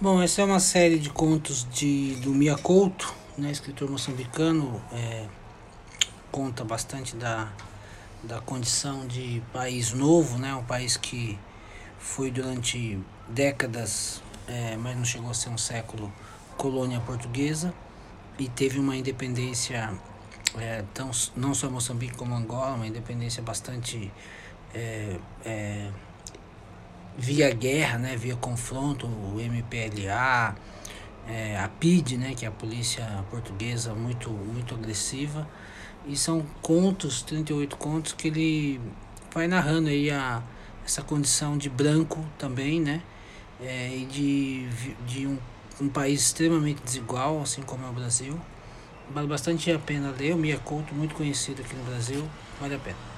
Bom, essa é uma série de contos de, do Mia Couto, né, escritor moçambicano, é, conta bastante da, da condição de país novo, né, um país que foi durante décadas, é, mas não chegou a ser um século, colônia portuguesa e teve uma independência, é, tão, não só Moçambique como Angola, uma independência bastante é, é, via guerra, né, via confronto, o MPLA, é, a PID, né, que é a polícia portuguesa muito, muito agressiva. E são contos, 38 contos, que ele vai narrando aí a, essa condição de branco também, né? É, e de, de um, um país extremamente desigual, assim como é o Brasil. Vale bastante a pena ler, o Mia Couto, muito conhecido aqui no Brasil, vale a pena.